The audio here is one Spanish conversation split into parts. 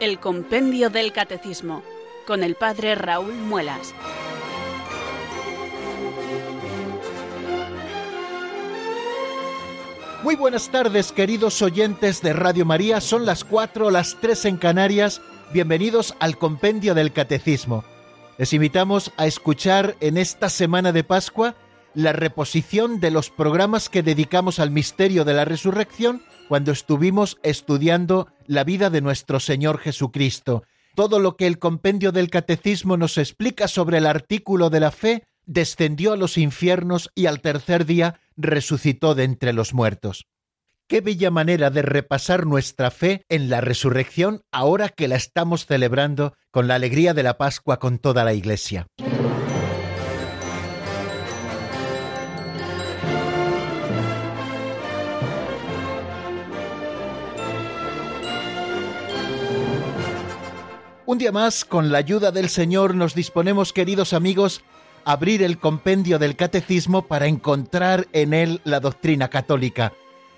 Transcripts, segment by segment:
El Compendio del Catecismo, con el Padre Raúl Muelas. Muy buenas tardes, queridos oyentes de Radio María. Son las cuatro, las tres en Canarias. Bienvenidos al Compendio del Catecismo. Les invitamos a escuchar en esta semana de Pascua la reposición de los programas que dedicamos al misterio de la resurrección cuando estuvimos estudiando la vida de nuestro Señor Jesucristo. Todo lo que el compendio del Catecismo nos explica sobre el artículo de la fe descendió a los infiernos y al tercer día resucitó de entre los muertos. Qué bella manera de repasar nuestra fe en la resurrección ahora que la estamos celebrando con la alegría de la Pascua con toda la Iglesia. Un día más, con la ayuda del Señor, nos disponemos, queridos amigos, a abrir el compendio del catecismo para encontrar en él la doctrina católica,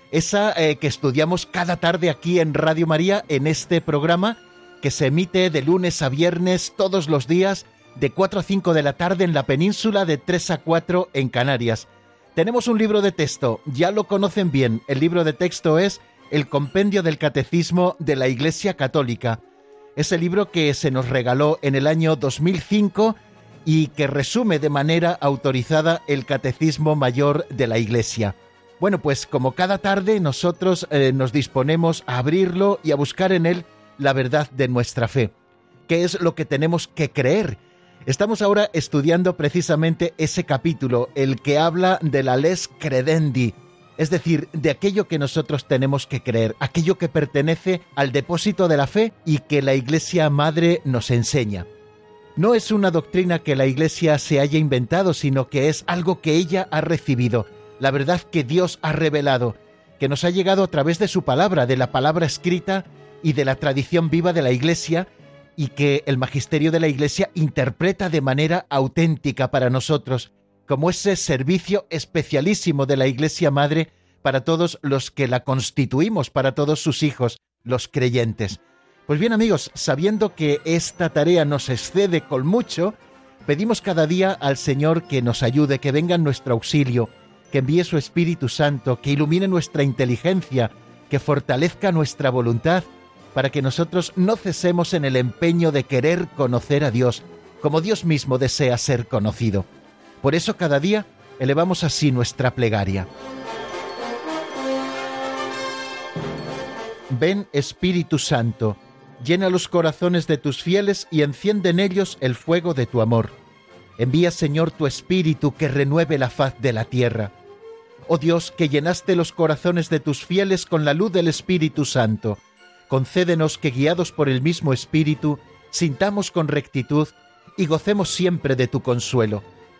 esa eh, que estudiamos cada tarde aquí en Radio María, en este programa que se emite de lunes a viernes todos los días, de 4 a 5 de la tarde en la península, de 3 a 4 en Canarias. Tenemos un libro de texto, ya lo conocen bien, el libro de texto es El Compendio del Catecismo de la Iglesia Católica ese libro que se nos regaló en el año 2005 y que resume de manera autorizada el Catecismo Mayor de la Iglesia. Bueno, pues como cada tarde nosotros eh, nos disponemos a abrirlo y a buscar en él la verdad de nuestra fe. ¿Qué es lo que tenemos que creer? Estamos ahora estudiando precisamente ese capítulo, el que habla de la les credendi, es decir, de aquello que nosotros tenemos que creer, aquello que pertenece al depósito de la fe y que la Iglesia Madre nos enseña. No es una doctrina que la Iglesia se haya inventado, sino que es algo que ella ha recibido, la verdad que Dios ha revelado, que nos ha llegado a través de su palabra, de la palabra escrita y de la tradición viva de la Iglesia, y que el magisterio de la Iglesia interpreta de manera auténtica para nosotros como ese servicio especialísimo de la Iglesia Madre para todos los que la constituimos, para todos sus hijos, los creyentes. Pues bien amigos, sabiendo que esta tarea nos excede con mucho, pedimos cada día al Señor que nos ayude, que venga en nuestro auxilio, que envíe su Espíritu Santo, que ilumine nuestra inteligencia, que fortalezca nuestra voluntad, para que nosotros no cesemos en el empeño de querer conocer a Dios, como Dios mismo desea ser conocido. Por eso cada día elevamos así nuestra plegaria. Ven Espíritu Santo, llena los corazones de tus fieles y enciende en ellos el fuego de tu amor. Envía Señor tu Espíritu que renueve la faz de la tierra. Oh Dios, que llenaste los corazones de tus fieles con la luz del Espíritu Santo, concédenos que guiados por el mismo Espíritu, sintamos con rectitud y gocemos siempre de tu consuelo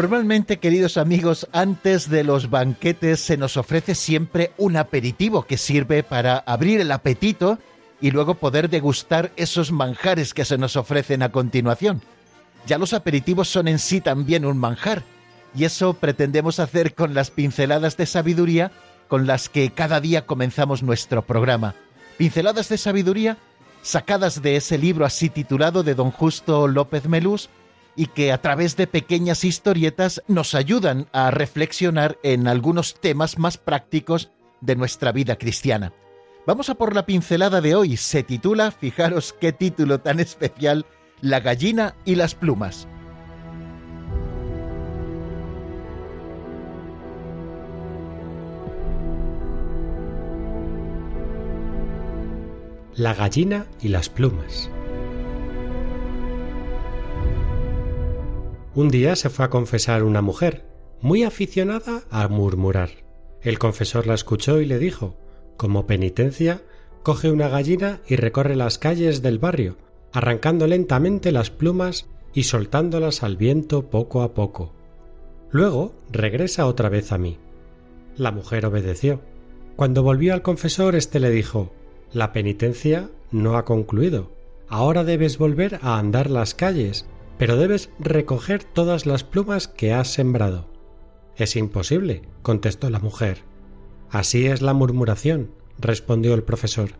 Normalmente, queridos amigos, antes de los banquetes se nos ofrece siempre un aperitivo que sirve para abrir el apetito y luego poder degustar esos manjares que se nos ofrecen a continuación. Ya los aperitivos son en sí también un manjar, y eso pretendemos hacer con las pinceladas de sabiduría con las que cada día comenzamos nuestro programa. Pinceladas de sabiduría sacadas de ese libro así titulado de don Justo López Melús, y que a través de pequeñas historietas nos ayudan a reflexionar en algunos temas más prácticos de nuestra vida cristiana. Vamos a por la pincelada de hoy. Se titula, fijaros qué título tan especial, La gallina y las plumas. La gallina y las plumas. Un día se fue a confesar una mujer, muy aficionada a murmurar. El confesor la escuchó y le dijo, como penitencia, coge una gallina y recorre las calles del barrio, arrancando lentamente las plumas y soltándolas al viento poco a poco. Luego regresa otra vez a mí. La mujer obedeció. Cuando volvió al confesor, éste le dijo La penitencia no ha concluido. Ahora debes volver a andar las calles, pero debes recoger todas las plumas que has sembrado. Es imposible, contestó la mujer. Así es la murmuración, respondió el profesor.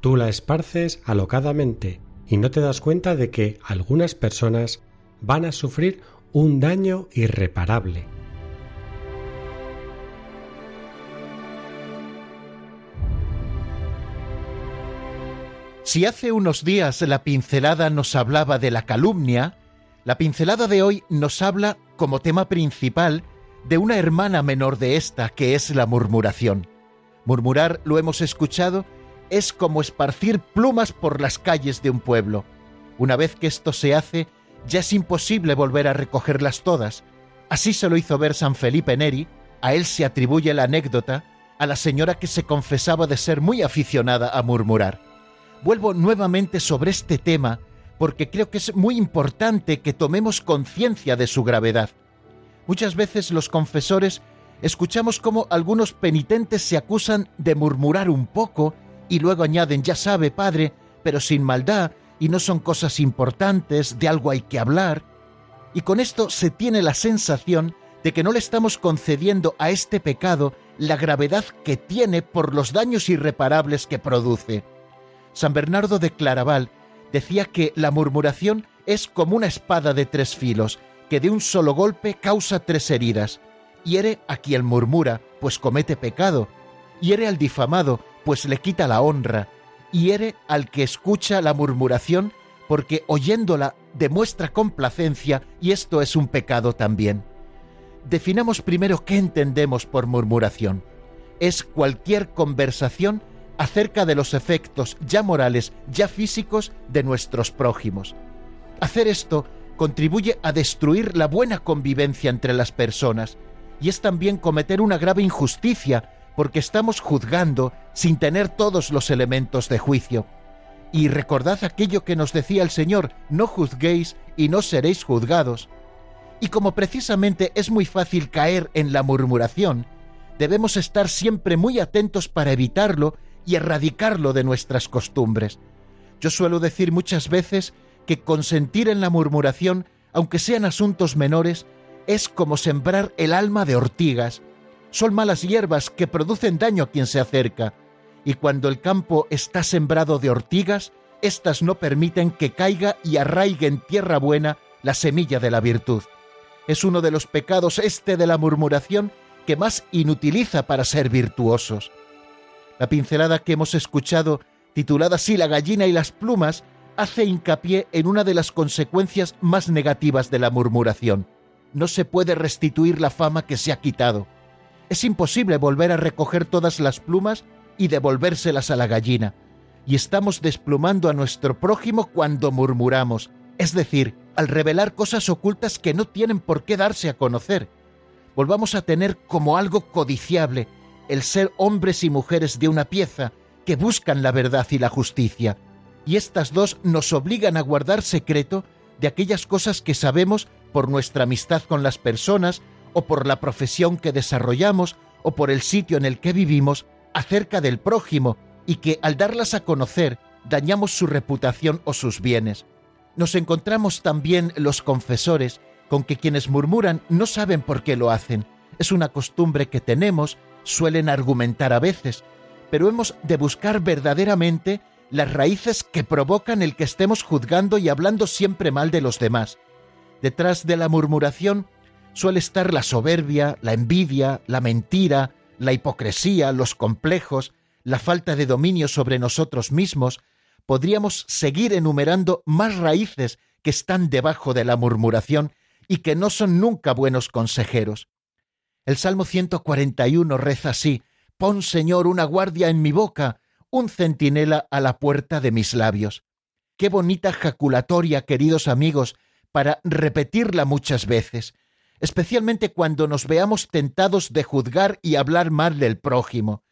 Tú la esparces alocadamente y no te das cuenta de que algunas personas van a sufrir un daño irreparable. Si hace unos días la pincelada nos hablaba de la calumnia, la pincelada de hoy nos habla como tema principal de una hermana menor de esta, que es la murmuración. Murmurar, lo hemos escuchado, es como esparcir plumas por las calles de un pueblo. Una vez que esto se hace, ya es imposible volver a recogerlas todas. Así se lo hizo ver San Felipe Neri, a él se atribuye la anécdota, a la señora que se confesaba de ser muy aficionada a murmurar. Vuelvo nuevamente sobre este tema porque creo que es muy importante que tomemos conciencia de su gravedad. Muchas veces los confesores escuchamos cómo algunos penitentes se acusan de murmurar un poco y luego añaden, ya sabe, padre, pero sin maldad, y no son cosas importantes, de algo hay que hablar. Y con esto se tiene la sensación de que no le estamos concediendo a este pecado la gravedad que tiene por los daños irreparables que produce. San Bernardo de Claraval decía que la murmuración es como una espada de tres filos, que de un solo golpe causa tres heridas. Hiere a quien murmura, pues comete pecado. Hiere al difamado, pues le quita la honra, hiere al que escucha la murmuración, porque oyéndola demuestra complacencia y esto es un pecado también. Definamos primero qué entendemos por murmuración. Es cualquier conversación acerca de los efectos ya morales, ya físicos de nuestros prójimos. Hacer esto contribuye a destruir la buena convivencia entre las personas y es también cometer una grave injusticia porque estamos juzgando sin tener todos los elementos de juicio. Y recordad aquello que nos decía el Señor, no juzguéis y no seréis juzgados. Y como precisamente es muy fácil caer en la murmuración, debemos estar siempre muy atentos para evitarlo y erradicarlo de nuestras costumbres. Yo suelo decir muchas veces que consentir en la murmuración, aunque sean asuntos menores, es como sembrar el alma de ortigas, son malas hierbas que producen daño a quien se acerca, y cuando el campo está sembrado de ortigas, éstas no permiten que caiga y arraigue en tierra buena la semilla de la virtud. Es uno de los pecados este de la murmuración que más inutiliza para ser virtuosos. La pincelada que hemos escuchado, titulada así La gallina y las plumas, hace hincapié en una de las consecuencias más negativas de la murmuración. No se puede restituir la fama que se ha quitado. Es imposible volver a recoger todas las plumas y devolvérselas a la gallina. Y estamos desplumando a nuestro prójimo cuando murmuramos, es decir, al revelar cosas ocultas que no tienen por qué darse a conocer. Volvamos a tener como algo codiciable el ser hombres y mujeres de una pieza que buscan la verdad y la justicia. Y estas dos nos obligan a guardar secreto de aquellas cosas que sabemos por nuestra amistad con las personas o por la profesión que desarrollamos o por el sitio en el que vivimos acerca del prójimo y que al darlas a conocer dañamos su reputación o sus bienes. Nos encontramos también los confesores con que quienes murmuran no saben por qué lo hacen. Es una costumbre que tenemos, suelen argumentar a veces, pero hemos de buscar verdaderamente las raíces que provocan el que estemos juzgando y hablando siempre mal de los demás. Detrás de la murmuración suele estar la soberbia, la envidia, la mentira, la hipocresía, los complejos, la falta de dominio sobre nosotros mismos, podríamos seguir enumerando más raíces que están debajo de la murmuración y que no son nunca buenos consejeros. El Salmo 141 reza así, Pon Señor una guardia en mi boca, un centinela a la puerta de mis labios. Qué bonita jaculatoria, queridos amigos, para repetirla muchas veces, especialmente cuando nos veamos tentados de juzgar y hablar mal del prójimo.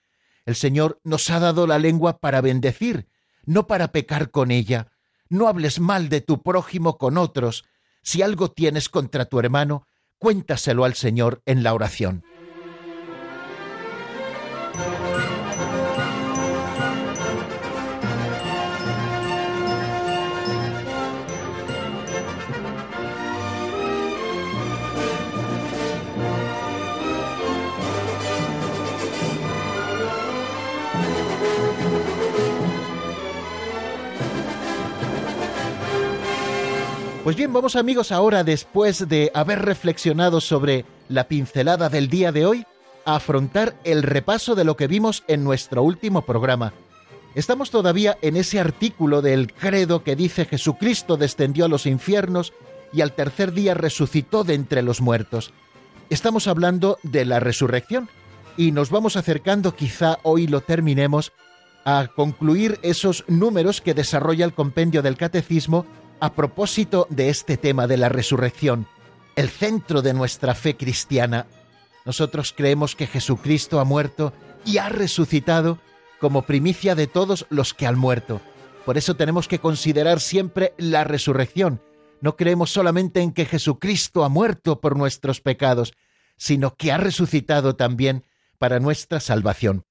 El Señor nos ha dado la lengua para bendecir, no para pecar con ella. no hables mal de tu prójimo con otros. Si algo tienes contra tu hermano, cuéntaselo al Señor en la oración. Pues bien, vamos amigos ahora, después de haber reflexionado sobre la pincelada del día de hoy, a afrontar el repaso de lo que vimos en nuestro último programa. Estamos todavía en ese artículo del credo que dice Jesucristo descendió a los infiernos y al tercer día resucitó de entre los muertos. Estamos hablando de la resurrección y nos vamos acercando, quizá hoy lo terminemos, a concluir esos números que desarrolla el compendio del catecismo a propósito de este tema de la resurrección, el centro de nuestra fe cristiana. Nosotros creemos que Jesucristo ha muerto y ha resucitado como primicia de todos los que han muerto. Por eso tenemos que considerar siempre la resurrección. No creemos solamente en que Jesucristo ha muerto por nuestros pecados, sino que ha resucitado también para nuestra salvación.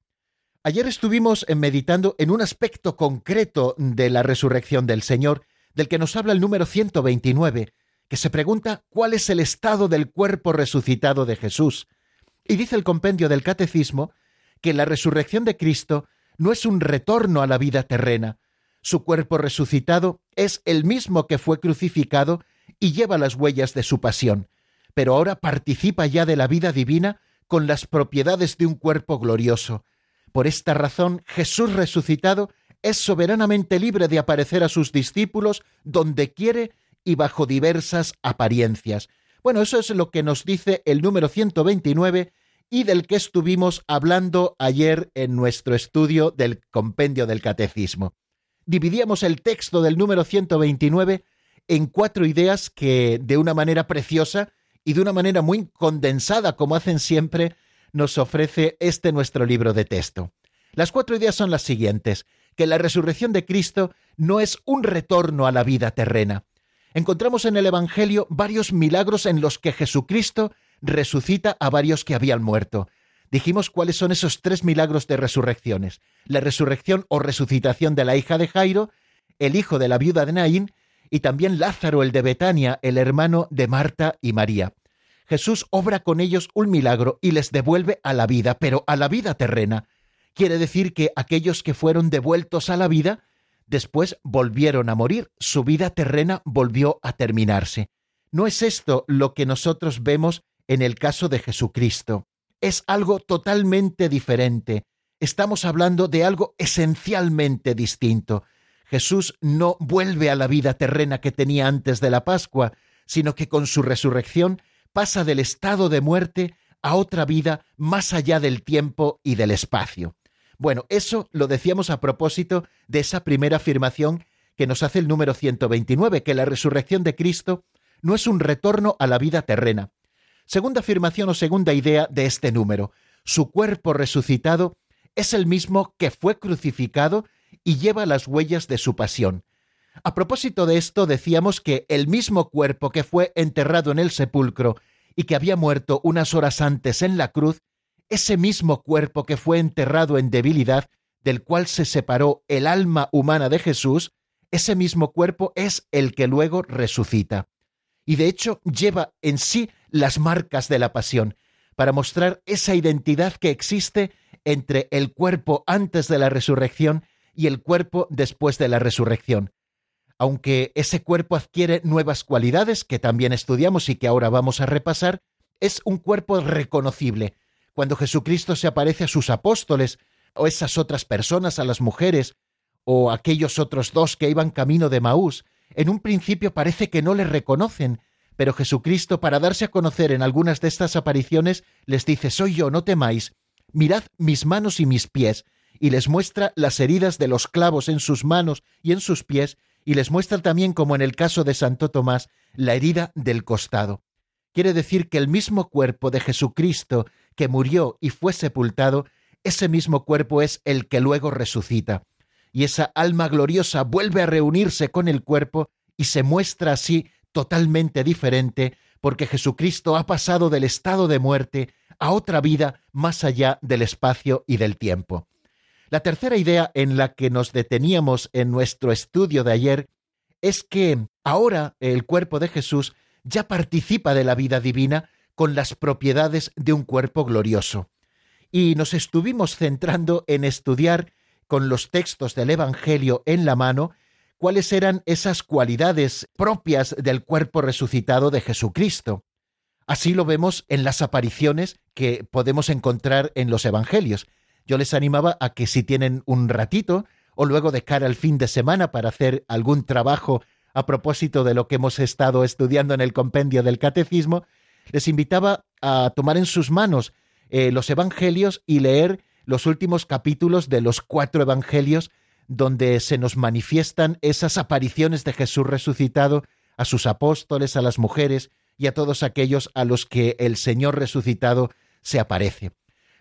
Ayer estuvimos meditando en un aspecto concreto de la resurrección del Señor del que nos habla el número 129, que se pregunta cuál es el estado del cuerpo resucitado de Jesús. Y dice el compendio del Catecismo que la resurrección de Cristo no es un retorno a la vida terrena. Su cuerpo resucitado es el mismo que fue crucificado y lleva las huellas de su pasión, pero ahora participa ya de la vida divina con las propiedades de un cuerpo glorioso. Por esta razón, Jesús resucitado es soberanamente libre de aparecer a sus discípulos donde quiere y bajo diversas apariencias. Bueno, eso es lo que nos dice el número 129 y del que estuvimos hablando ayer en nuestro estudio del compendio del catecismo. Dividíamos el texto del número 129 en cuatro ideas que, de una manera preciosa y de una manera muy condensada, como hacen siempre, nos ofrece este nuestro libro de texto. Las cuatro ideas son las siguientes que la resurrección de Cristo no es un retorno a la vida terrena. Encontramos en el Evangelio varios milagros en los que Jesucristo resucita a varios que habían muerto. Dijimos cuáles son esos tres milagros de resurrecciones. La resurrección o resucitación de la hija de Jairo, el hijo de la viuda de Naín y también Lázaro el de Betania, el hermano de Marta y María. Jesús obra con ellos un milagro y les devuelve a la vida, pero a la vida terrena quiere decir que aquellos que fueron devueltos a la vida, después volvieron a morir, su vida terrena volvió a terminarse. No es esto lo que nosotros vemos en el caso de Jesucristo. Es algo totalmente diferente. Estamos hablando de algo esencialmente distinto. Jesús no vuelve a la vida terrena que tenía antes de la Pascua, sino que con su resurrección pasa del estado de muerte a otra vida más allá del tiempo y del espacio. Bueno, eso lo decíamos a propósito de esa primera afirmación que nos hace el número 129, que la resurrección de Cristo no es un retorno a la vida terrena. Segunda afirmación o segunda idea de este número, su cuerpo resucitado es el mismo que fue crucificado y lleva las huellas de su pasión. A propósito de esto decíamos que el mismo cuerpo que fue enterrado en el sepulcro y que había muerto unas horas antes en la cruz ese mismo cuerpo que fue enterrado en debilidad, del cual se separó el alma humana de Jesús, ese mismo cuerpo es el que luego resucita. Y de hecho lleva en sí las marcas de la pasión, para mostrar esa identidad que existe entre el cuerpo antes de la resurrección y el cuerpo después de la resurrección. Aunque ese cuerpo adquiere nuevas cualidades que también estudiamos y que ahora vamos a repasar, es un cuerpo reconocible, cuando Jesucristo se aparece a sus apóstoles, o esas otras personas, a las mujeres, o aquellos otros dos que iban camino de Maús, en un principio parece que no le reconocen, pero Jesucristo, para darse a conocer en algunas de estas apariciones, les dice, Soy yo, no temáis, mirad mis manos y mis pies, y les muestra las heridas de los clavos en sus manos y en sus pies, y les muestra también, como en el caso de Santo Tomás, la herida del costado. Quiere decir que el mismo cuerpo de Jesucristo que murió y fue sepultado, ese mismo cuerpo es el que luego resucita. y esa alma gloriosa vuelve a reunirse con el cuerpo y se muestra así totalmente diferente porque Jesucristo ha pasado del estado de muerte a otra vida más allá del espacio y del tiempo. La tercera idea en la que nos deteníamos en nuestro estudio de ayer es que ahora el cuerpo de Jesús ya participa de la vida divina con las propiedades de un cuerpo glorioso. Y nos estuvimos centrando en estudiar con los textos del Evangelio en la mano cuáles eran esas cualidades propias del cuerpo resucitado de Jesucristo. Así lo vemos en las apariciones que podemos encontrar en los Evangelios. Yo les animaba a que si tienen un ratito o luego de cara al fin de semana para hacer algún trabajo a propósito de lo que hemos estado estudiando en el compendio del catecismo, les invitaba a tomar en sus manos eh, los Evangelios y leer los últimos capítulos de los cuatro Evangelios donde se nos manifiestan esas apariciones de Jesús resucitado a sus apóstoles, a las mujeres y a todos aquellos a los que el Señor resucitado se aparece.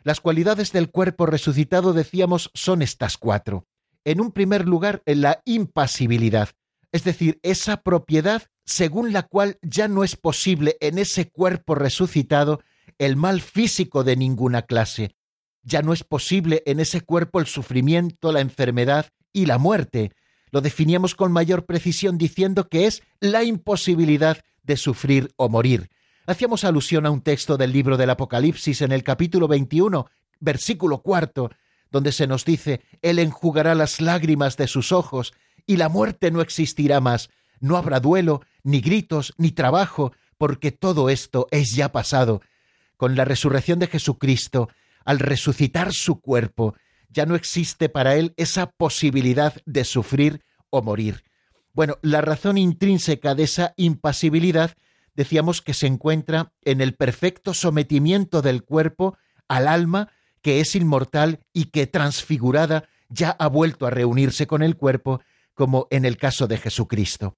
Las cualidades del cuerpo resucitado, decíamos, son estas cuatro. En un primer lugar, la impasibilidad, es decir, esa propiedad según la cual ya no es posible en ese cuerpo resucitado el mal físico de ninguna clase, ya no es posible en ese cuerpo el sufrimiento, la enfermedad y la muerte. Lo definíamos con mayor precisión diciendo que es la imposibilidad de sufrir o morir. Hacíamos alusión a un texto del libro del Apocalipsis en el capítulo 21, versículo cuarto, donde se nos dice, Él enjugará las lágrimas de sus ojos, y la muerte no existirá más, no habrá duelo, ni gritos, ni trabajo, porque todo esto es ya pasado. Con la resurrección de Jesucristo, al resucitar su cuerpo, ya no existe para él esa posibilidad de sufrir o morir. Bueno, la razón intrínseca de esa impasibilidad decíamos que se encuentra en el perfecto sometimiento del cuerpo al alma que es inmortal y que transfigurada ya ha vuelto a reunirse con el cuerpo, como en el caso de Jesucristo.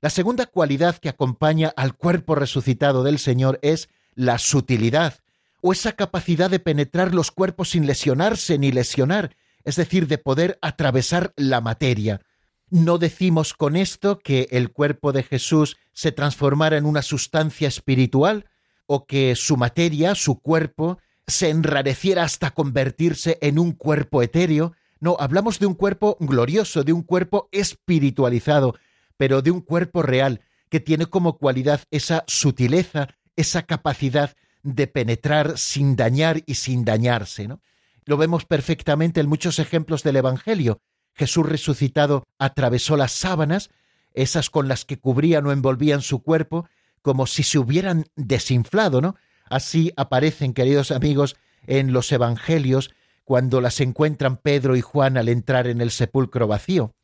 La segunda cualidad que acompaña al cuerpo resucitado del Señor es la sutilidad, o esa capacidad de penetrar los cuerpos sin lesionarse ni lesionar, es decir, de poder atravesar la materia. No decimos con esto que el cuerpo de Jesús se transformara en una sustancia espiritual o que su materia, su cuerpo, se enrareciera hasta convertirse en un cuerpo etéreo. No, hablamos de un cuerpo glorioso, de un cuerpo espiritualizado, pero de un cuerpo real, que tiene como cualidad esa sutileza, esa capacidad de penetrar sin dañar y sin dañarse. ¿no? Lo vemos perfectamente en muchos ejemplos del Evangelio. Jesús resucitado atravesó las sábanas, esas con las que cubrían o envolvían su cuerpo, como si se hubieran desinflado, ¿no? Así aparecen, queridos amigos, en los Evangelios cuando las encuentran Pedro y Juan al entrar en el sepulcro vacío,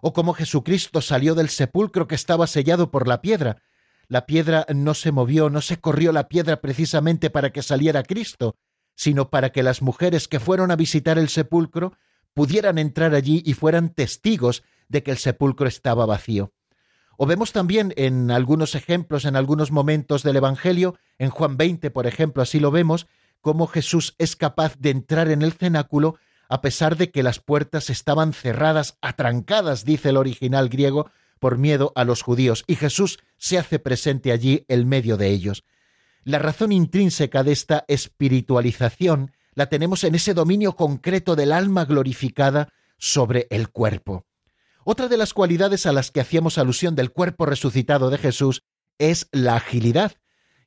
o como Jesucristo salió del sepulcro que estaba sellado por la piedra, la piedra no se movió, no se corrió la piedra precisamente para que saliera Cristo, sino para que las mujeres que fueron a visitar el sepulcro pudieran entrar allí y fueran testigos de que el sepulcro estaba vacío. O vemos también en algunos ejemplos, en algunos momentos del Evangelio, en Juan 20, por ejemplo, así lo vemos, cómo Jesús es capaz de entrar en el cenáculo a pesar de que las puertas estaban cerradas, atrancadas, dice el original griego, por miedo a los judíos, y Jesús se hace presente allí en medio de ellos. La razón intrínseca de esta espiritualización la tenemos en ese dominio concreto del alma glorificada sobre el cuerpo. Otra de las cualidades a las que hacíamos alusión del cuerpo resucitado de Jesús es la agilidad.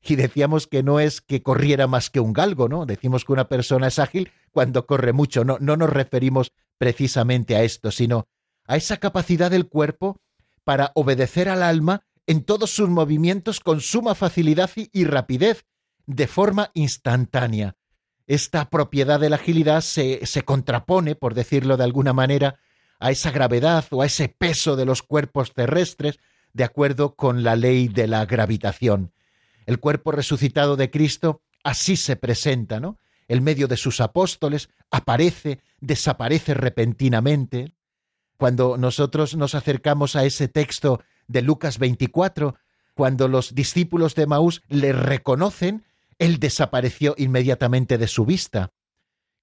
Y decíamos que no es que corriera más que un galgo, ¿no? Decimos que una persona es ágil cuando corre mucho. No, no nos referimos precisamente a esto, sino a esa capacidad del cuerpo para obedecer al alma en todos sus movimientos con suma facilidad y rapidez, de forma instantánea. Esta propiedad de la agilidad se, se contrapone, por decirlo de alguna manera, a esa gravedad o a ese peso de los cuerpos terrestres, de acuerdo con la ley de la gravitación. El cuerpo resucitado de Cristo así se presenta, ¿no? En medio de sus apóstoles, aparece, desaparece repentinamente. Cuando nosotros nos acercamos a ese texto de Lucas 24, cuando los discípulos de Maús le reconocen, él desapareció inmediatamente de su vista.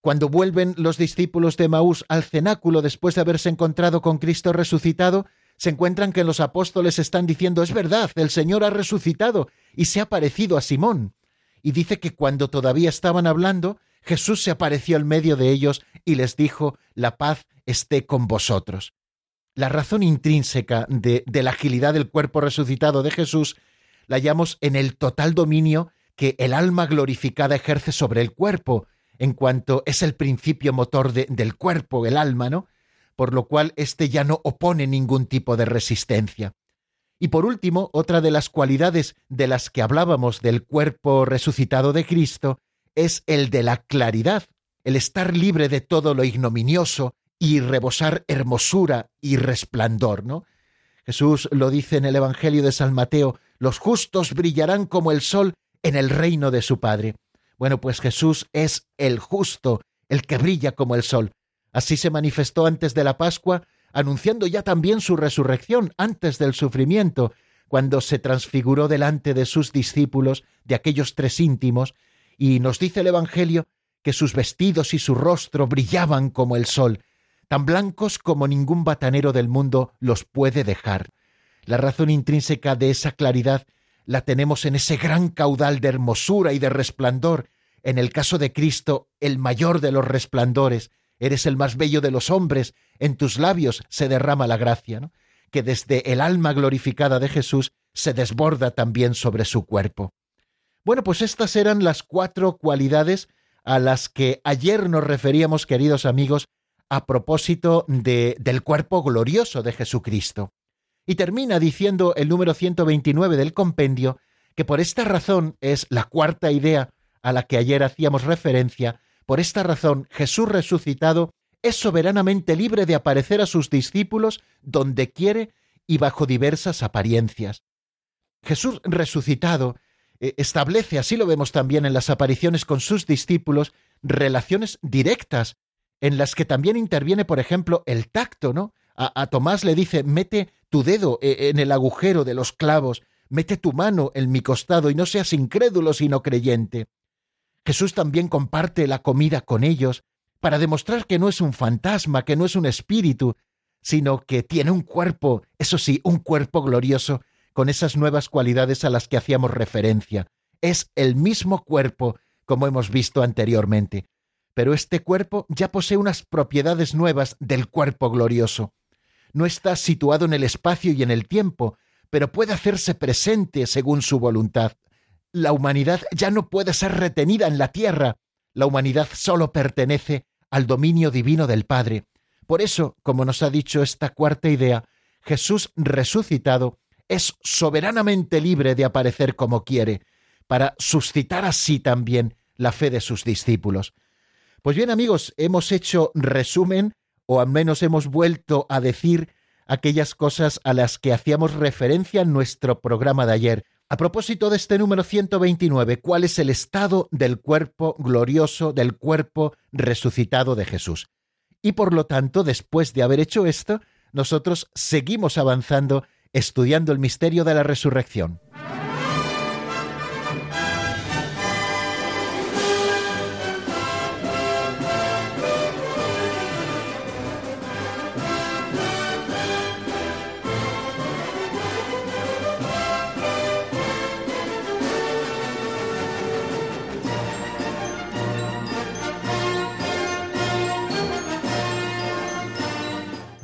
Cuando vuelven los discípulos de Maús al cenáculo después de haberse encontrado con Cristo resucitado, se encuentran que los apóstoles están diciendo, es verdad, el Señor ha resucitado y se ha parecido a Simón. Y dice que cuando todavía estaban hablando, Jesús se apareció en medio de ellos y les dijo, la paz esté con vosotros. La razón intrínseca de, la agilidad del cuerpo resucitado de Jesús la hallamos en el total dominio que el alma glorificada ejerce sobre el cuerpo, en cuanto es el principio motor del cuerpo, el alma, ¿no? Por lo cual éste ya no opone ningún tipo de resistencia. Y por último, otra de las cualidades de las que hablábamos del cuerpo resucitado de Cristo es el de la claridad, el estar libre de todo lo ignominioso y rebosar hermosura y resplandor, ¿no? Jesús lo dice en el Evangelio de San Mateo, los justos brillarán como el sol en el reino de su Padre. Bueno, pues Jesús es el justo, el que brilla como el sol. Así se manifestó antes de la Pascua, anunciando ya también su resurrección antes del sufrimiento, cuando se transfiguró delante de sus discípulos, de aquellos tres íntimos, y nos dice el Evangelio que sus vestidos y su rostro brillaban como el sol, tan blancos como ningún batanero del mundo los puede dejar. La razón intrínseca de esa claridad la tenemos en ese gran caudal de hermosura y de resplandor. En el caso de Cristo, el mayor de los resplandores, eres el más bello de los hombres, en tus labios se derrama la gracia, que desde el alma glorificada de Jesús se desborda también sobre su cuerpo. Bueno, pues estas eran las cuatro cualidades a las que ayer nos referíamos, queridos amigos, a propósito de, del cuerpo glorioso de Jesucristo. Y termina diciendo el número 129 del compendio que por esta razón es la cuarta idea a la que ayer hacíamos referencia, por esta razón Jesús resucitado es soberanamente libre de aparecer a sus discípulos donde quiere y bajo diversas apariencias. Jesús resucitado eh, establece, así lo vemos también en las apariciones con sus discípulos, relaciones directas, en las que también interviene, por ejemplo, el tacto, ¿no? A, Tomás le dice, mete tu dedo eh, en el agujero de los clavos, mete tu mano en mi costado y no seas incrédulo sino creyente. Jesús también comparte la comida con ellos para demostrar que no es un fantasma, que no es un espíritu, sino que tiene un cuerpo, eso sí, un cuerpo glorioso, con esas nuevas cualidades a las que hacíamos referencia. Es el mismo cuerpo, como hemos visto anteriormente, pero este cuerpo ya posee unas propiedades nuevas del cuerpo glorioso no está situado en el espacio y en el tiempo, pero puede hacerse presente según su voluntad. La humanidad ya no puede ser retenida en la tierra, la humanidad solo pertenece al dominio divino del Padre. Por eso, como nos ha dicho esta cuarta idea, Jesús resucitado es soberanamente libre de aparecer como quiere, para suscitar así también la fe de sus discípulos. Pues bien amigos, hemos hecho resumen o al menos hemos vuelto a decir aquellas cosas a las que hacíamos referencia en nuestro programa de ayer. A propósito de este número 129, ¿cuál es el estado del cuerpo glorioso, del cuerpo resucitado de Jesús? Y por lo tanto, después de haber hecho esto, nosotros seguimos avanzando estudiando el misterio de la resurrección.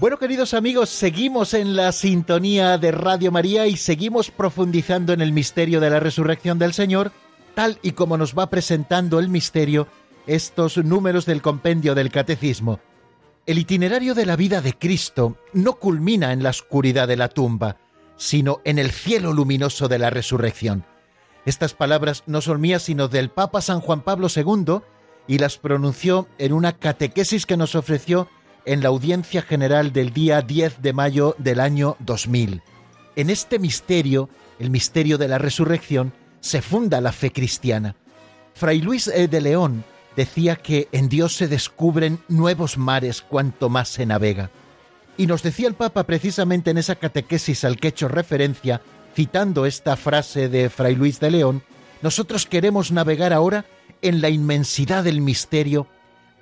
Bueno, queridos amigos, seguimos en la sintonía de Radio María y seguimos profundizando en el misterio de la resurrección del Señor, tal y como nos va presentando el misterio estos números del compendio del Catecismo. El itinerario de la vida de Cristo no culmina en la oscuridad de la tumba, sino en el cielo luminoso de la resurrección. Estas palabras no son mías, sino del Papa San Juan Pablo II, y las pronunció en una catequesis que nos ofreció en la audiencia general del día 10 de mayo del año 2000. En este misterio, el misterio de la resurrección, se funda la fe cristiana. Fray Luis e. de León decía que en Dios se descubren nuevos mares cuanto más se navega. Y nos decía el Papa precisamente en esa catequesis al que he hecho referencia, citando esta frase de Fray Luis de León, nosotros queremos navegar ahora en la inmensidad del misterio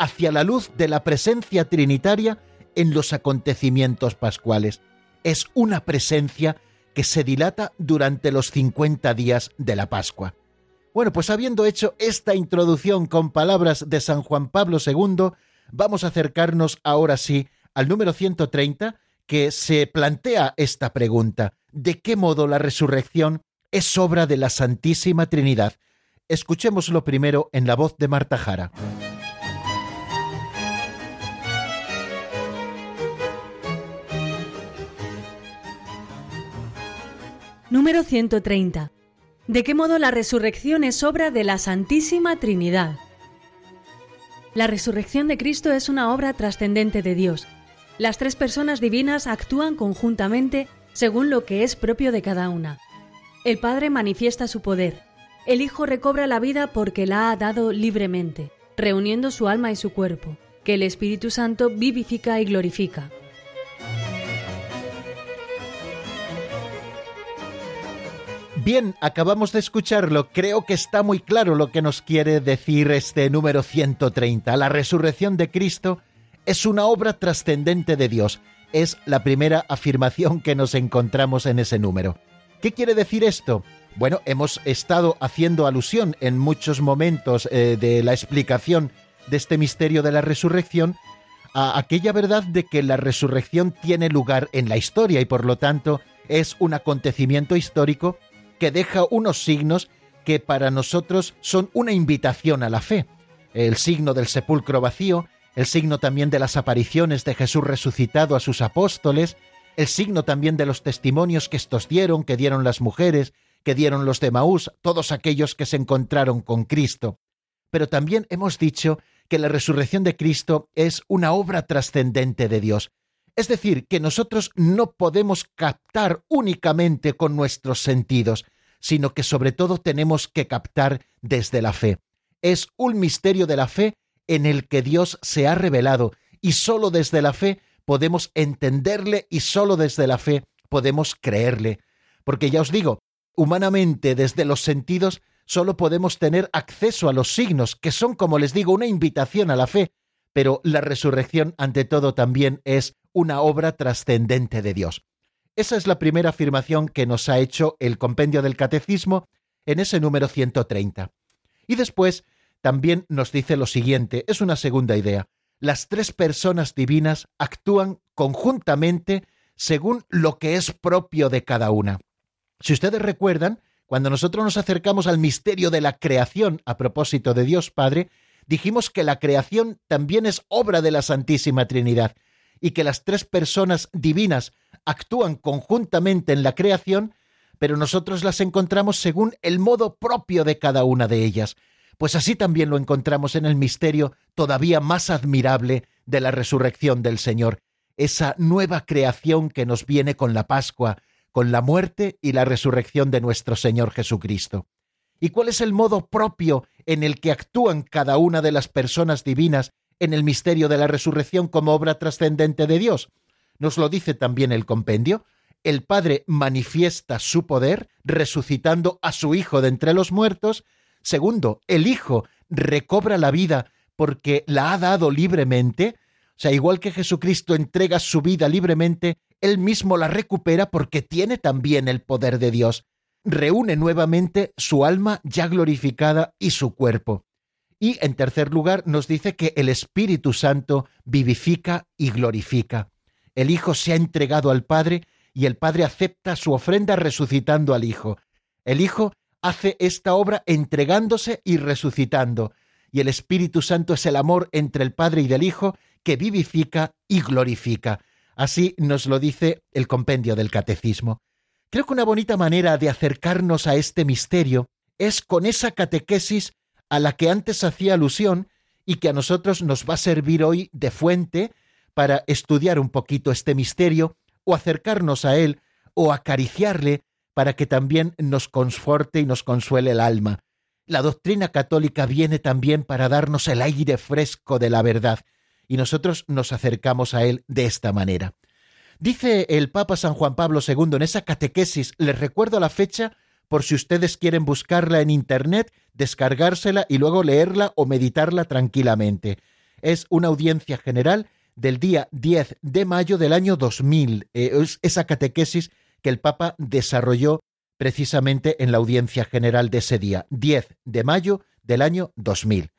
hacia la luz de la presencia trinitaria en los acontecimientos pascuales. Es una presencia que se dilata durante los 50 días de la Pascua. Bueno, pues habiendo hecho esta introducción con palabras de San Juan Pablo II, vamos a acercarnos ahora sí al número 130, que se plantea esta pregunta. ¿De qué modo la resurrección es obra de la Santísima Trinidad? Escuchémoslo primero en la voz de Marta Jara. Número 130. ¿De qué modo la resurrección es obra de la Santísima Trinidad? La resurrección de Cristo es una obra trascendente de Dios. Las tres personas divinas actúan conjuntamente según lo que es propio de cada una. El Padre manifiesta su poder. El Hijo recobra la vida porque la ha dado libremente, reuniendo su alma y su cuerpo, que el Espíritu Santo vivifica y glorifica. Bien, acabamos de escucharlo. Creo que está muy claro lo que nos quiere decir este número 130. La resurrección de Cristo es una obra trascendente de Dios. Es la primera afirmación que nos encontramos en ese número. ¿Qué quiere decir esto? Bueno, hemos estado haciendo alusión en muchos momentos eh, de la explicación de este misterio de la resurrección a aquella verdad de que la resurrección tiene lugar en la historia y por lo tanto es un acontecimiento histórico que deja unos signos que para nosotros son una invitación a la fe. El signo del sepulcro vacío, el signo también de las apariciones de Jesús resucitado a sus apóstoles, el signo también de los testimonios que estos dieron, que dieron las mujeres, que dieron los de Maús, todos aquellos que se encontraron con Cristo. Pero también hemos dicho que la resurrección de Cristo es una obra trascendente de Dios. Es decir, que nosotros no podemos captar únicamente con nuestros sentidos, sino que sobre todo tenemos que captar desde la fe. Es un misterio de la fe en el que Dios se ha revelado y sólo desde la fe podemos entenderle y sólo desde la fe podemos creerle. Porque ya os digo, humanamente desde los sentidos solo podemos tener acceso a los signos, que son, como les digo, una invitación a la fe, pero la resurrección ante todo también es una obra trascendente de Dios. Esa es la primera afirmación que nos ha hecho el compendio del Catecismo en ese número 130. Y después también nos dice lo siguiente, es una segunda idea. Las tres personas divinas actúan conjuntamente según lo que es propio de cada una. Si ustedes recuerdan, cuando nosotros nos acercamos al misterio de la creación a propósito de Dios Padre, dijimos que la creación también es obra de la Santísima Trinidad y que las tres personas divinas actúan conjuntamente en la creación, pero nosotros las encontramos según el modo propio de cada una de ellas. Pues así también lo encontramos en el misterio todavía más admirable de la resurrección del Señor, esa nueva creación que nos viene con la Pascua, con la muerte y la resurrección de nuestro Señor Jesucristo. ¿Y cuál es el modo propio en el que actúan cada una de las personas divinas en el misterio de la resurrección como obra trascendente de Dios. Nos lo dice también el compendio. El Padre manifiesta su poder resucitando a su Hijo de entre los muertos. Segundo, el Hijo recobra la vida porque la ha dado libremente. O sea, igual que Jesucristo entrega su vida libremente, Él mismo la recupera porque tiene también el poder de Dios. Reúne nuevamente su alma ya glorificada y su cuerpo. Y en tercer lugar nos dice que el Espíritu Santo vivifica y glorifica. El Hijo se ha entregado al Padre y el Padre acepta su ofrenda resucitando al Hijo. El Hijo hace esta obra entregándose y resucitando, y el Espíritu Santo es el amor entre el Padre y del Hijo que vivifica y glorifica. Así nos lo dice el compendio del Catecismo. Creo que una bonita manera de acercarnos a este misterio es con esa catequesis a la que antes hacía alusión y que a nosotros nos va a servir hoy de fuente para estudiar un poquito este misterio o acercarnos a él o acariciarle para que también nos conforte y nos consuele el alma. La doctrina católica viene también para darnos el aire fresco de la verdad y nosotros nos acercamos a él de esta manera. Dice el Papa San Juan Pablo II en esa catequesis, les recuerdo la fecha por si ustedes quieren buscarla en Internet, descargársela y luego leerla o meditarla tranquilamente. es una audiencia general del día 10 de mayo del año 2000. Eh, es esa catequesis que el Papa desarrolló precisamente en la audiencia general de ese día, 10 de mayo del año 2000.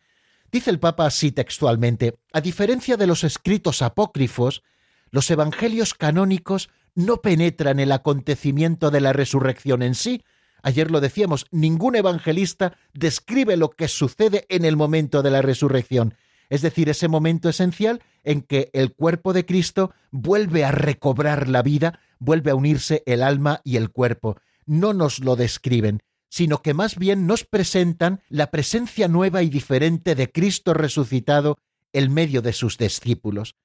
Dice el Papa así textualmente, a diferencia de los escritos apócrifos, los evangelios canónicos no penetran el acontecimiento de la resurrección en sí. Ayer lo decíamos, ningún evangelista describe lo que sucede en el momento de la resurrección, es decir, ese momento esencial en que el cuerpo de Cristo vuelve a recobrar la vida, vuelve a unirse el alma y el cuerpo. No nos lo describen, sino que más bien nos presentan la presencia nueva y diferente de Cristo resucitado en medio de sus discípulos.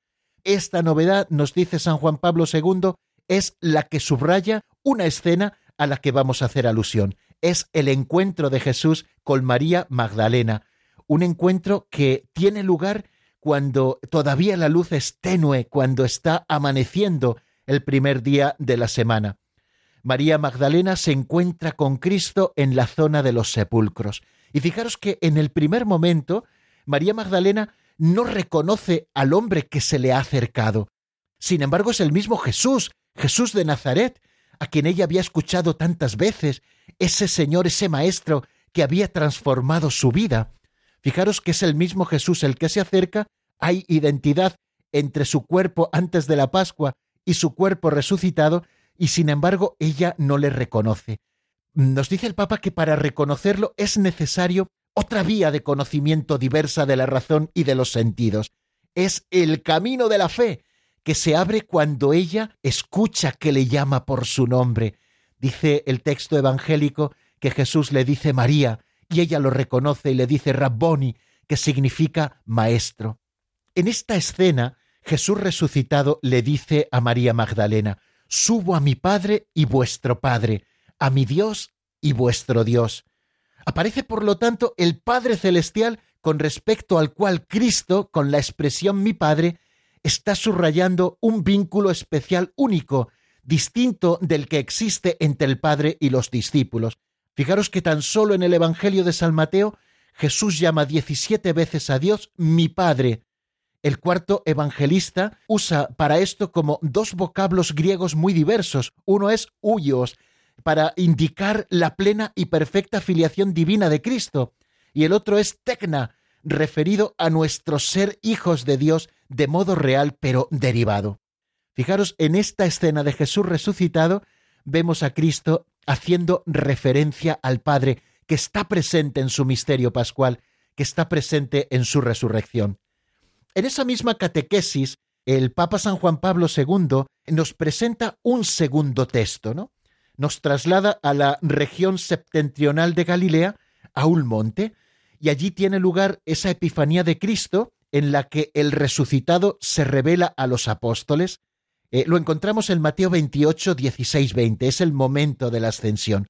Esta novedad, nos dice San Juan Pablo II, es la que subraya una escena a la que vamos a hacer alusión. Es el encuentro de Jesús con María Magdalena, un encuentro que tiene lugar cuando todavía la luz es tenue, cuando está amaneciendo el primer día de la semana. María Magdalena se encuentra con Cristo en la zona de los sepulcros. Y fijaros que en el primer momento, María Magdalena no reconoce al hombre que se le ha acercado. Sin embargo, es el mismo Jesús, Jesús de Nazaret, a quien ella había escuchado tantas veces, ese Señor, ese Maestro que había transformado su vida. Fijaros que es el mismo Jesús el que se acerca, hay identidad entre su cuerpo antes de la Pascua y su cuerpo resucitado, y sin embargo ella no le reconoce. Nos dice el Papa que para reconocerlo es necesario otra vía de conocimiento diversa de la razón y de los sentidos. Es el camino de la fe que se abre cuando ella escucha que le llama por su nombre. Dice el texto evangélico que Jesús le dice María y ella lo reconoce y le dice Rabboni, que significa maestro. En esta escena, Jesús resucitado le dice a María Magdalena, subo a mi Padre y vuestro Padre, a mi Dios y vuestro Dios. Aparece, por lo tanto, el Padre Celestial con respecto al cual Cristo, con la expresión mi Padre, está subrayando un vínculo especial único, distinto del que existe entre el Padre y los discípulos. Fijaros que tan solo en el Evangelio de San Mateo Jesús llama diecisiete veces a Dios mi Padre, el cuarto evangelista usa para esto como dos vocablos griegos muy diversos. Uno es huyos, para indicar la plena y perfecta filiación divina de Cristo, y el otro es tecna, referido a nuestro ser hijos de Dios de modo real pero derivado. Fijaros, en esta escena de Jesús resucitado vemos a Cristo haciendo referencia al Padre que está presente en su misterio pascual, que está presente en su resurrección. En esa misma catequesis, el Papa San Juan Pablo II nos presenta un segundo texto, ¿no? Nos traslada a la región septentrional de Galilea, a un monte, y allí tiene lugar esa Epifanía de Cristo en la que el resucitado se revela a los apóstoles. Eh, lo encontramos en Mateo 28, 16, 20. Es el momento de la ascensión.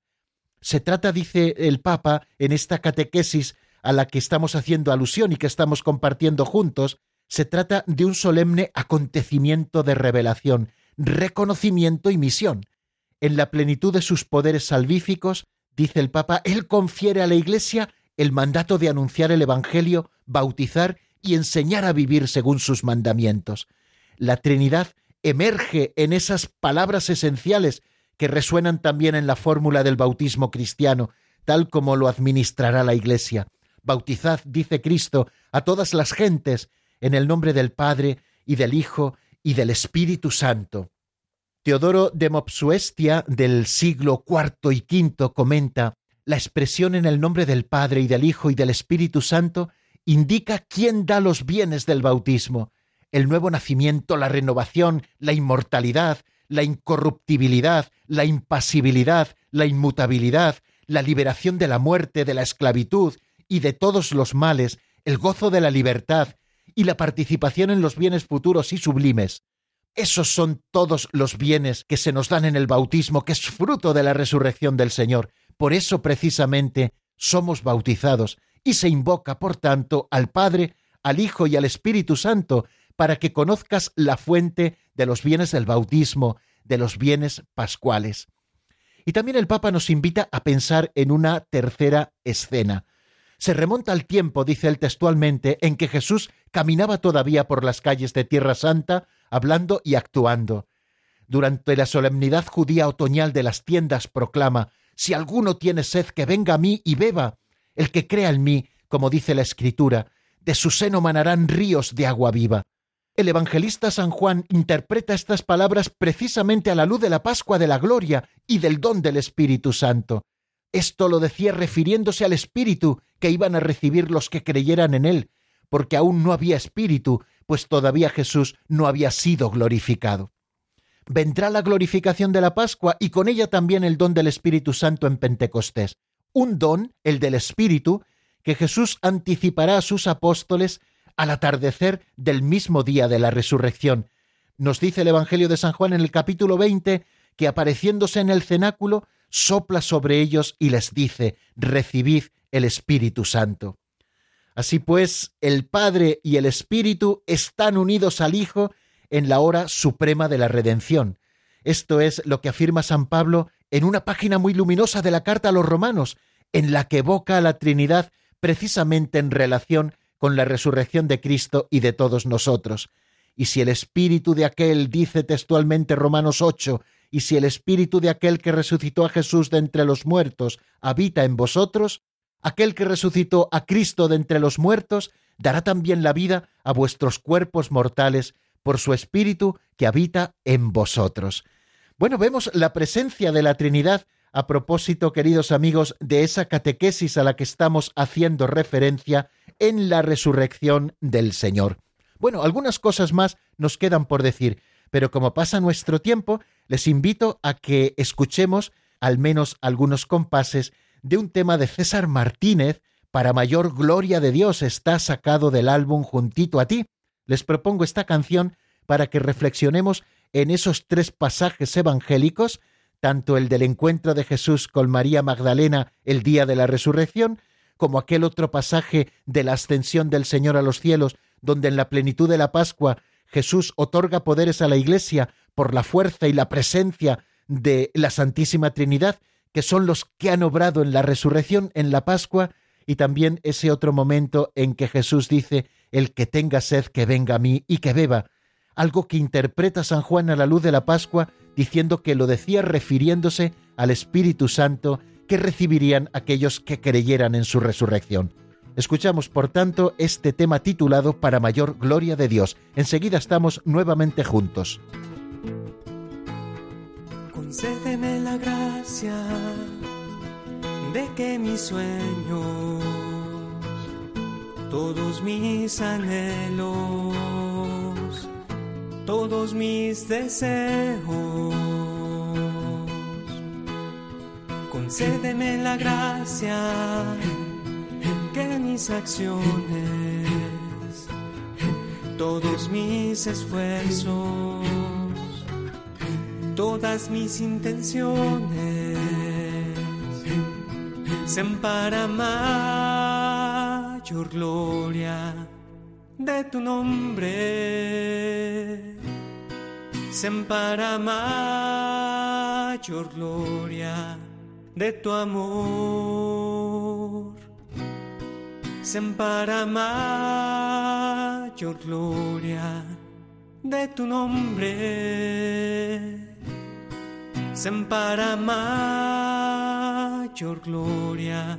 Se trata, dice el Papa, en esta catequesis a la que estamos haciendo alusión y que estamos compartiendo juntos, se trata de un solemne acontecimiento de revelación, reconocimiento y misión. En la plenitud de sus poderes salvíficos, dice el Papa, Él confiere a la Iglesia el mandato de anunciar el Evangelio, bautizar y enseñar a vivir según sus mandamientos. La Trinidad emerge en esas palabras esenciales que resuenan también en la fórmula del bautismo cristiano, tal como lo administrará la Iglesia. Bautizad, dice Cristo, a todas las gentes en el nombre del Padre y del Hijo y del Espíritu Santo. Teodoro de Mopsuestia del siglo IV y V comenta la expresión en el nombre del Padre y del Hijo y del Espíritu Santo indica quién da los bienes del bautismo, el nuevo nacimiento, la renovación, la inmortalidad, la incorruptibilidad, la impasibilidad, la inmutabilidad, la liberación de la muerte, de la esclavitud y de todos los males, el gozo de la libertad, y la participación en los bienes futuros y sublimes. Esos son todos los bienes que se nos dan en el bautismo, que es fruto de la resurrección del Señor. Por eso precisamente somos bautizados y se invoca, por tanto, al Padre, al Hijo y al Espíritu Santo, para que conozcas la fuente de los bienes del bautismo, de los bienes pascuales. Y también el Papa nos invita a pensar en una tercera escena. se remonta al tiempo, dice él textualmente, en que Jesús caminaba todavía por las calles de Tierra Santa, hablando y actuando. Durante la solemnidad judía otoñal de las tiendas proclama, Si alguno tiene sed, que venga a mí y beba. El que crea en mí, como dice la Escritura, de su seno manarán ríos de agua viva. El evangelista San Juan interpreta estas palabras precisamente a la luz de la Pascua de la Gloria y del don del Espíritu Santo. Esto lo decía refiriéndose al Espíritu que iban a recibir los que creyeran en Él, porque aún no había Espíritu, pues todavía Jesús no había sido glorificado. Vendrá la glorificación de la Pascua y con ella también el don del Espíritu Santo en Pentecostés. Un don, el del Espíritu, que Jesús anticipará a sus apóstoles al atardecer del mismo día de la resurrección. Nos dice el Evangelio de San Juan en el capítulo 20 que apareciéndose en el cenáculo sopla sobre ellos y les dice, recibid el Espíritu Santo. Así pues, el Padre y el Espíritu están unidos al Hijo en la hora suprema de la redención. Esto es lo que afirma San Pablo en una página muy luminosa de la carta a los romanos, en la que evoca a la Trinidad precisamente en relación con la resurrección de Cristo y de todos nosotros. Y si el espíritu de aquel, dice textualmente Romanos 8, y si el espíritu de aquel que resucitó a Jesús de entre los muertos habita en vosotros, aquel que resucitó a Cristo de entre los muertos dará también la vida a vuestros cuerpos mortales por su espíritu que habita en vosotros. Bueno, vemos la presencia de la Trinidad a propósito, queridos amigos, de esa catequesis a la que estamos haciendo referencia en la resurrección del Señor. Bueno, algunas cosas más nos quedan por decir, pero como pasa nuestro tiempo, les invito a que escuchemos al menos algunos compases de un tema de César Martínez, para mayor gloria de Dios, está sacado del álbum Juntito a ti. Les propongo esta canción para que reflexionemos en esos tres pasajes evangélicos, tanto el del encuentro de Jesús con María Magdalena el día de la resurrección, como aquel otro pasaje de la ascensión del Señor a los cielos, donde en la plenitud de la Pascua Jesús otorga poderes a la Iglesia por la fuerza y la presencia de la Santísima Trinidad, que son los que han obrado en la resurrección, en la Pascua, y también ese otro momento en que Jesús dice, el que tenga sed, que venga a mí y que beba, algo que interpreta San Juan a la luz de la Pascua, diciendo que lo decía refiriéndose al Espíritu Santo que recibirían aquellos que creyeran en su resurrección. Escuchamos, por tanto, este tema titulado Para mayor gloria de Dios. Enseguida estamos nuevamente juntos. Concédeme la gracia de que mis sueños, todos mis anhelos, todos mis deseos, concédeme la gracia que mis acciones, todos mis esfuerzos, todas mis intenciones, sean para mayor gloria de tu nombre, sean para mayor gloria de tu amor. Sen para mayor gloria de tu nombre, sen para mayor gloria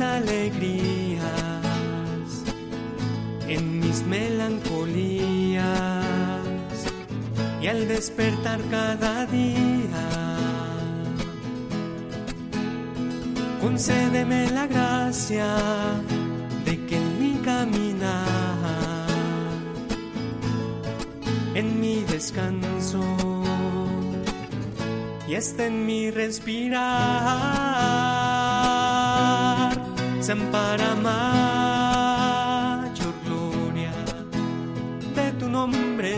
alegrías, en mis melancolías y al despertar cada día. Concédeme la gracia de que en mi caminar, en mi descanso y esté en mi respirar cantar para mayor gloria de tu nombre.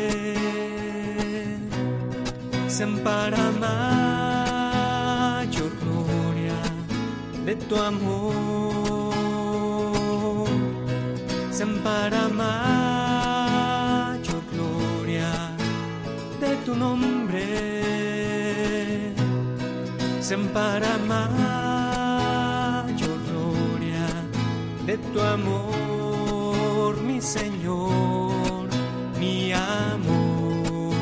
Para mayor gloria de tu amor. Para mayor gloria de tu nombre. Para mayor de tu amor, mi Señor, mi amor.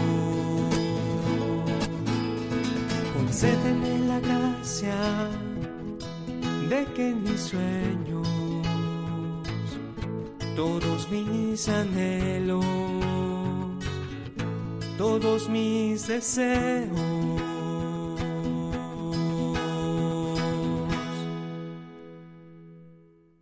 Cédeme la gracia de que mis sueños, todos mis anhelos, todos mis deseos,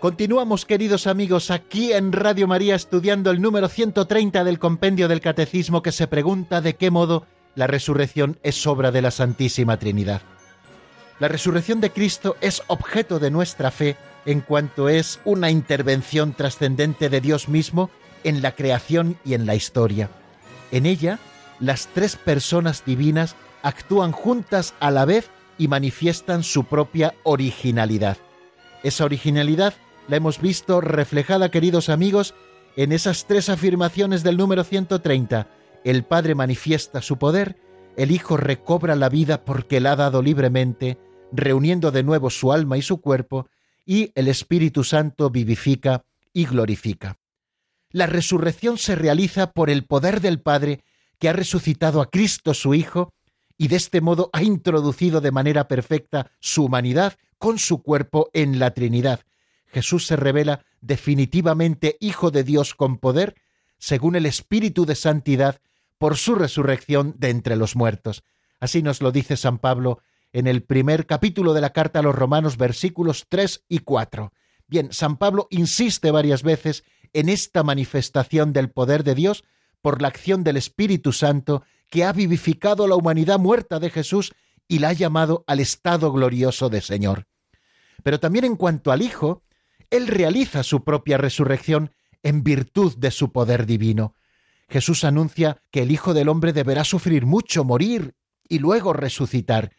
Continuamos, queridos amigos, aquí en Radio María estudiando el número 130 del compendio del Catecismo que se pregunta de qué modo la resurrección es obra de la Santísima Trinidad. La resurrección de Cristo es objeto de nuestra fe en cuanto es una intervención trascendente de Dios mismo en la creación y en la historia. En ella, las tres personas divinas actúan juntas a la vez y manifiestan su propia originalidad. Esa originalidad la hemos visto reflejada, queridos amigos, en esas tres afirmaciones del número 130. El Padre manifiesta su poder, el Hijo recobra la vida porque la ha dado libremente, reuniendo de nuevo su alma y su cuerpo, y el Espíritu Santo vivifica y glorifica. La resurrección se realiza por el poder del Padre que ha resucitado a Cristo su Hijo y de este modo ha introducido de manera perfecta su humanidad con su cuerpo en la Trinidad, Jesús se revela definitivamente Hijo de Dios con poder, según el Espíritu de Santidad, por su resurrección de entre los muertos. Así nos lo dice San Pablo en el primer capítulo de la carta a los Romanos, versículos 3 y 4. Bien, San Pablo insiste varias veces en esta manifestación del poder de Dios por la acción del Espíritu Santo que ha vivificado la humanidad muerta de Jesús y la ha llamado al estado glorioso de Señor. Pero también en cuanto al Hijo, él realiza su propia resurrección en virtud de su poder divino. Jesús anuncia que el Hijo del Hombre deberá sufrir mucho, morir y luego resucitar.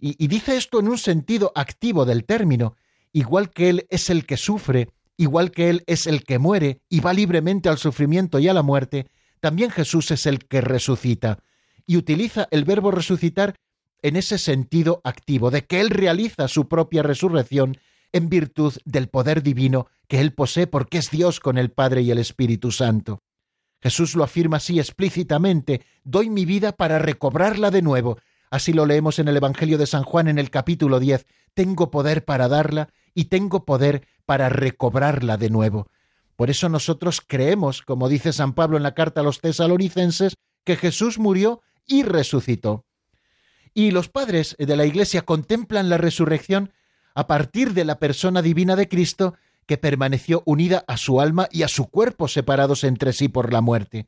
Y, dice esto en un sentido activo del término, igual que Él es el que sufre, igual que Él es el que muere y va libremente al sufrimiento y a la muerte, también Jesús es el que resucita. Y utiliza el verbo resucitar en ese sentido activo, de que Él realiza su propia resurrección en virtud del poder divino que Él posee porque es Dios con el Padre y el Espíritu Santo. Jesús lo afirma así explícitamente, doy mi vida para recobrarla de nuevo. Así lo leemos en el Evangelio de San Juan en el capítulo 10, tengo poder para darla y tengo poder para recobrarla de nuevo. Por eso nosotros creemos, como dice San Pablo en la carta a los tesalonicenses, que Jesús murió y resucitó. Y los padres de la Iglesia contemplan la resurrección a partir de la persona divina de Cristo que permaneció unida a su alma y a su cuerpo separados entre sí por la muerte.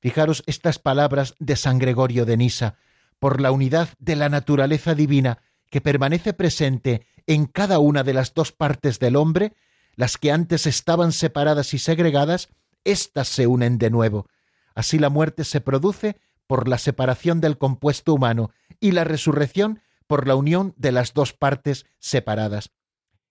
Fijaros estas palabras de San Gregorio de Nisa, por la unidad de la naturaleza divina que permanece presente en cada una de las dos partes del hombre, las que antes estaban separadas y segregadas, éstas se unen de nuevo. Así la muerte se produce por la separación del compuesto humano y la resurrección por la unión de las dos partes separadas.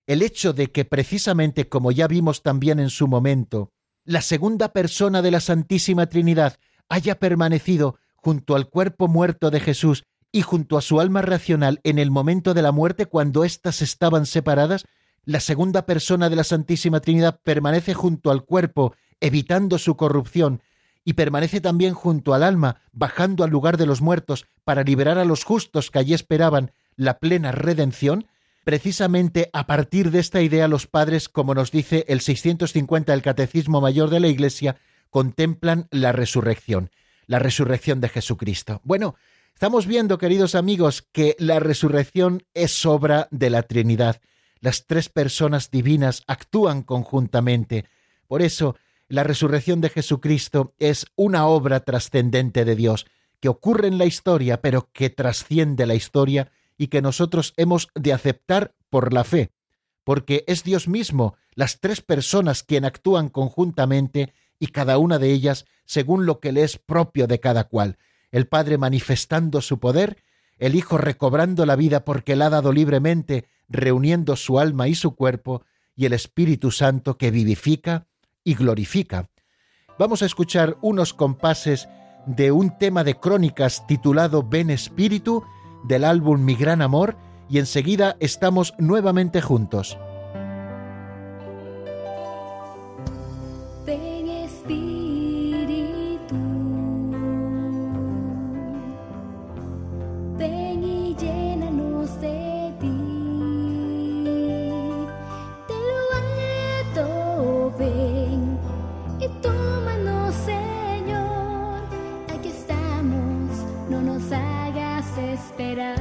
El hecho de que precisamente, como ya vimos también en su momento, la segunda persona de la Santísima Trinidad haya permanecido junto al cuerpo muerto de Jesús y junto a su alma racional en el momento de la muerte cuando éstas estaban separadas, la segunda persona de la Santísima Trinidad permanece junto al cuerpo, evitando su corrupción, y permanece también junto al alma, bajando al lugar de los muertos para liberar a los justos que allí esperaban la plena redención, precisamente a partir de esta idea los padres, como nos dice el 650 del Catecismo Mayor de la Iglesia, contemplan la resurrección, la resurrección de Jesucristo. Bueno, Estamos viendo, queridos amigos, que la resurrección es obra de la Trinidad. Las tres personas divinas actúan conjuntamente. Por eso, la resurrección de Jesucristo es una obra trascendente de Dios, que ocurre en la historia, pero que trasciende la historia y que nosotros hemos de aceptar por la fe, porque es Dios mismo, las tres personas quien actúan conjuntamente y cada una de ellas según lo que le es propio de cada cual, el Padre manifestando su poder, el Hijo recobrando la vida porque la ha dado libremente, reuniendo su alma y su cuerpo, y el Espíritu Santo que vivifica, y glorifica. Vamos a escuchar unos compases de un tema de crónicas titulado Ven Espíritu del álbum Mi Gran Amor y enseguida estamos nuevamente juntos. night out.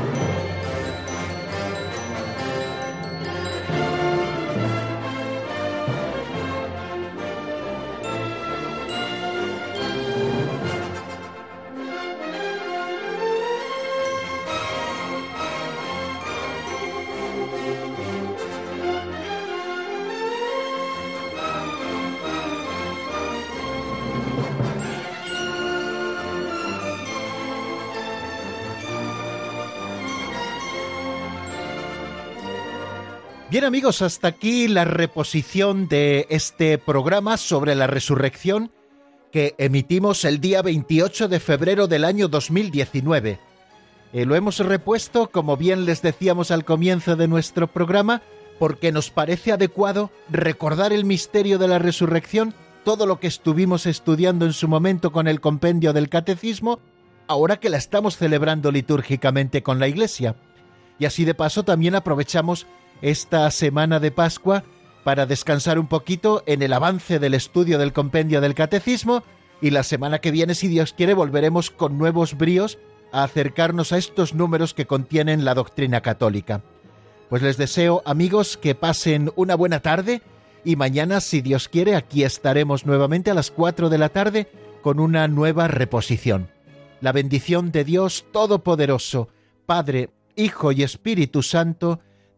Bien amigos, hasta aquí la reposición de este programa sobre la resurrección que emitimos el día 28 de febrero del año 2019. Eh, lo hemos repuesto, como bien les decíamos al comienzo de nuestro programa, porque nos parece adecuado recordar el misterio de la resurrección, todo lo que estuvimos estudiando en su momento con el compendio del catecismo, ahora que la estamos celebrando litúrgicamente con la Iglesia. Y así de paso también aprovechamos esta semana de Pascua para descansar un poquito en el avance del estudio del compendio del catecismo y la semana que viene, si Dios quiere, volveremos con nuevos bríos a acercarnos a estos números que contienen la doctrina católica. Pues les deseo, amigos, que pasen una buena tarde, y mañana, si Dios quiere, aquí estaremos nuevamente a las 4 de la tarde con una nueva reposición. La bendición de Dios Todopoderoso, Padre, Hijo y Espíritu Santo,